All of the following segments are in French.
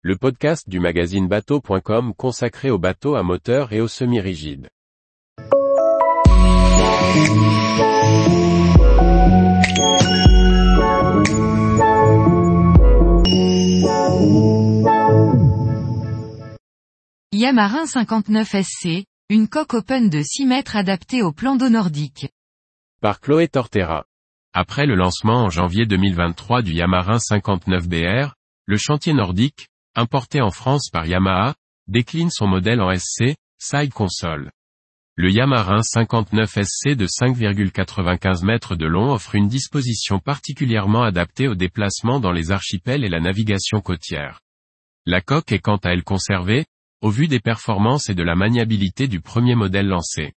le podcast du magazine bateau.com consacré aux bateaux à moteur et aux semi-rigides. Yamarin 59 SC, une coque open de 6 mètres adaptée au plan d'eau nordique. Par Chloé Tortera. Après le lancement en janvier 2023 du Yamarin 59 BR, le chantier nordique, importé en France par Yamaha, décline son modèle en SC, Side Console. Le Yamarin 59 SC de 5,95 mètres de long offre une disposition particulièrement adaptée au déplacement dans les archipels et la navigation côtière. La coque est quant à elle conservée, au vu des performances et de la maniabilité du premier modèle lancé.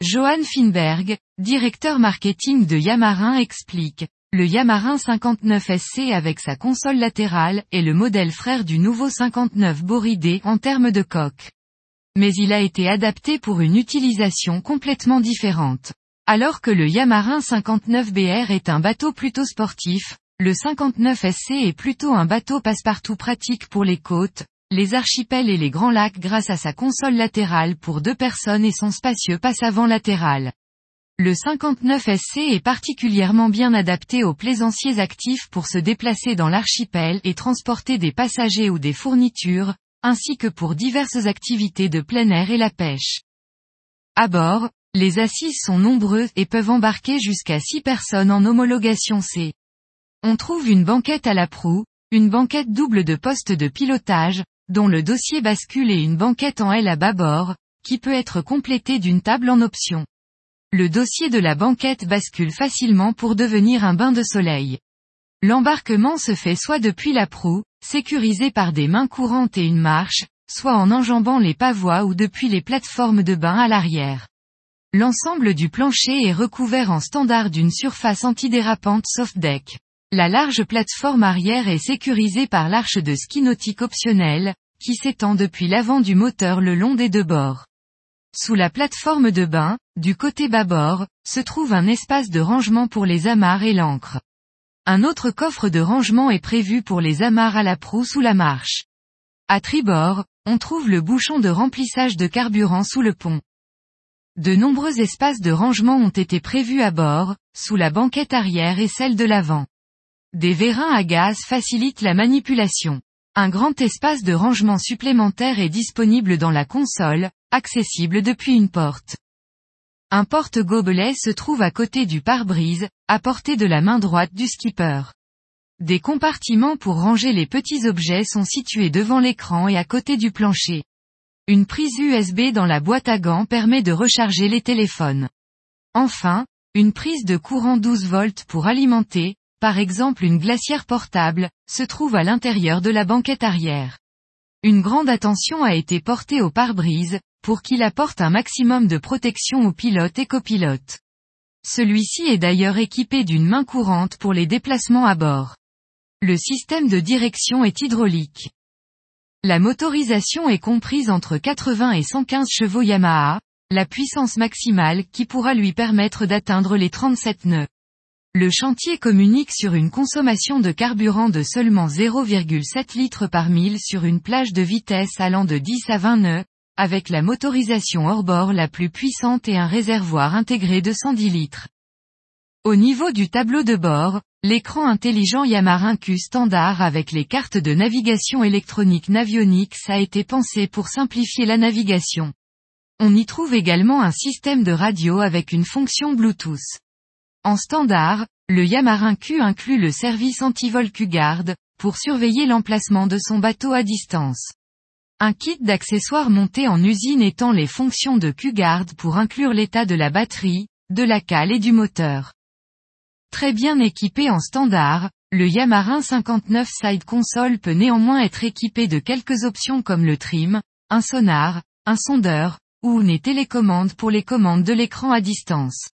Johan Finberg, directeur marketing de Yamarin explique, le Yamarin 59 SC avec sa console latérale est le modèle frère du nouveau 59 Boridé en termes de coque. Mais il a été adapté pour une utilisation complètement différente. Alors que le Yamarin 59 BR est un bateau plutôt sportif, le 59 SC est plutôt un bateau passe-partout pratique pour les côtes, les archipels et les grands lacs grâce à sa console latérale pour deux personnes et son spacieux passe-avant latéral. Le 59 SC est particulièrement bien adapté aux plaisanciers actifs pour se déplacer dans l'archipel et transporter des passagers ou des fournitures, ainsi que pour diverses activités de plein air et la pêche. À bord, les assises sont nombreuses et peuvent embarquer jusqu'à 6 personnes en homologation C. On trouve une banquette à la proue, une banquette double de poste de pilotage, dont le dossier bascule et une banquette en L à bâbord, qui peut être complétée d'une table en option. Le dossier de la banquette bascule facilement pour devenir un bain de soleil. L'embarquement se fait soit depuis la proue, sécurisé par des mains courantes et une marche, soit en enjambant les pavois ou depuis les plateformes de bain à l'arrière. L'ensemble du plancher est recouvert en standard d'une surface antidérapante soft deck. La large plateforme arrière est sécurisée par l'arche de ski nautique optionnelle, qui s'étend depuis l'avant du moteur le long des deux bords. Sous la plateforme de bain, du côté bâbord, se trouve un espace de rangement pour les amarres et l'ancre. Un autre coffre de rangement est prévu pour les amarres à la proue sous la marche. À tribord, on trouve le bouchon de remplissage de carburant sous le pont. De nombreux espaces de rangement ont été prévus à bord, sous la banquette arrière et celle de l'avant. Des vérins à gaz facilitent la manipulation. Un grand espace de rangement supplémentaire est disponible dans la console, accessible depuis une porte. Un porte-gobelet se trouve à côté du pare-brise, à portée de la main droite du skipper. Des compartiments pour ranger les petits objets sont situés devant l'écran et à côté du plancher. Une prise USB dans la boîte à gants permet de recharger les téléphones. Enfin, une prise de courant 12 volts pour alimenter, par exemple une glacière portable, se trouve à l'intérieur de la banquette arrière. Une grande attention a été portée au pare-brise, pour qu'il apporte un maximum de protection aux pilotes et copilotes. Celui-ci est d'ailleurs équipé d'une main courante pour les déplacements à bord. Le système de direction est hydraulique. La motorisation est comprise entre 80 et 115 chevaux Yamaha, la puissance maximale qui pourra lui permettre d'atteindre les 37 nœuds. Le chantier communique sur une consommation de carburant de seulement 0,7 litres par mille sur une plage de vitesse allant de 10 à 20 nœuds, avec la motorisation hors bord la plus puissante et un réservoir intégré de 110 litres. Au niveau du tableau de bord, l'écran intelligent Yamarin Q standard avec les cartes de navigation électronique Navionics a été pensé pour simplifier la navigation. On y trouve également un système de radio avec une fonction Bluetooth. En standard, le Yamarin Q inclut le service anti-vol Q-Guard, pour surveiller l'emplacement de son bateau à distance. Un kit d'accessoires monté en usine étend les fonctions de Q-Guard pour inclure l'état de la batterie, de la cale et du moteur. Très bien équipé en standard, le Yamarin 59 Side Console peut néanmoins être équipé de quelques options comme le trim, un sonar, un sondeur, ou une télécommande pour les commandes de l'écran à distance.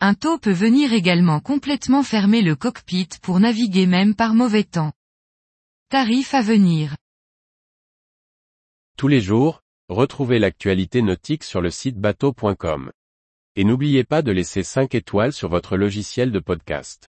Un taux peut venir également complètement fermer le cockpit pour naviguer même par mauvais temps. Tarif à venir. Tous les jours, retrouvez l'actualité nautique sur le site bateau.com. Et n'oubliez pas de laisser 5 étoiles sur votre logiciel de podcast.